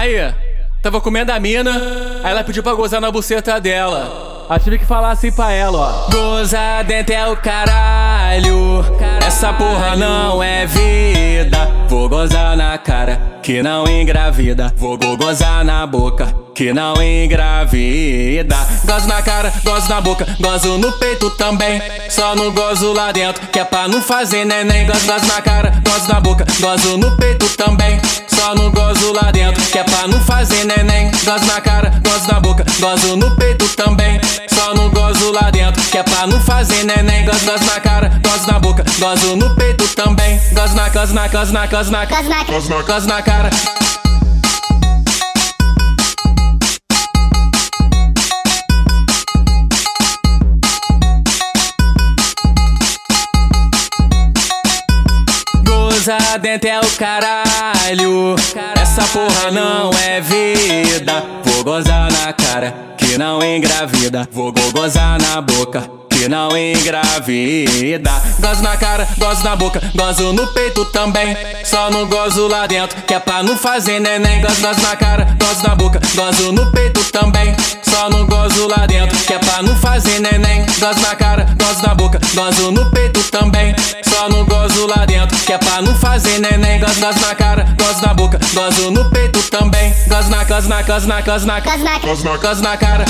Aí, tava comendo a mina, aí ela pediu pra gozar na buceta dela. Aí tive que falar assim pra ela, ó. Goza dentro é o caralho. Essa porra não é vida. Vou gozar na cara, que não engravida. Vou go- gozar na boca, que não engravida. Gozo na cara, gozo na boca, gozo no peito também. Só não gozo lá dentro, que é pra não fazer neném. Gozo, gozo na cara, gozo na boca, gozo no peito também. Só não gozo lá dentro, que é pra não fazer neném. Gozo na cara, gozo na boca, gozo no peito também. Só não gozo lá dentro, que é pra não fazer neném. Gozo, gozo na cara, gozo na boca, gozo no peito também. Gozo na, gozo na, gozo na, gozo na, Gozo na Gozo na gozo na cara. Goza dentro é o caralho. Essa porra não é vida. Vou gozar na cara, que não engravida. Vou go- gozar na boca. Que não engravida. Gozo na cara, gozo na boca, gozo no peito também. Só não gozo lá dentro, que é pra não fazer neném. Gozo, gozo na cara, gozo na boca, gozo no peito também. Só não gozo lá dentro, que é pra não fazer neném. Gozo na cara, gozo na boca, gozo no peito também. Só não gozo lá dentro, que é pra não fazer neném. Gozo, gozo na cara, gozo na boca, gozo no peito também. Gozo na, gozo na, gozo na, gozo na, Gozo na Gozo na gozo na cara.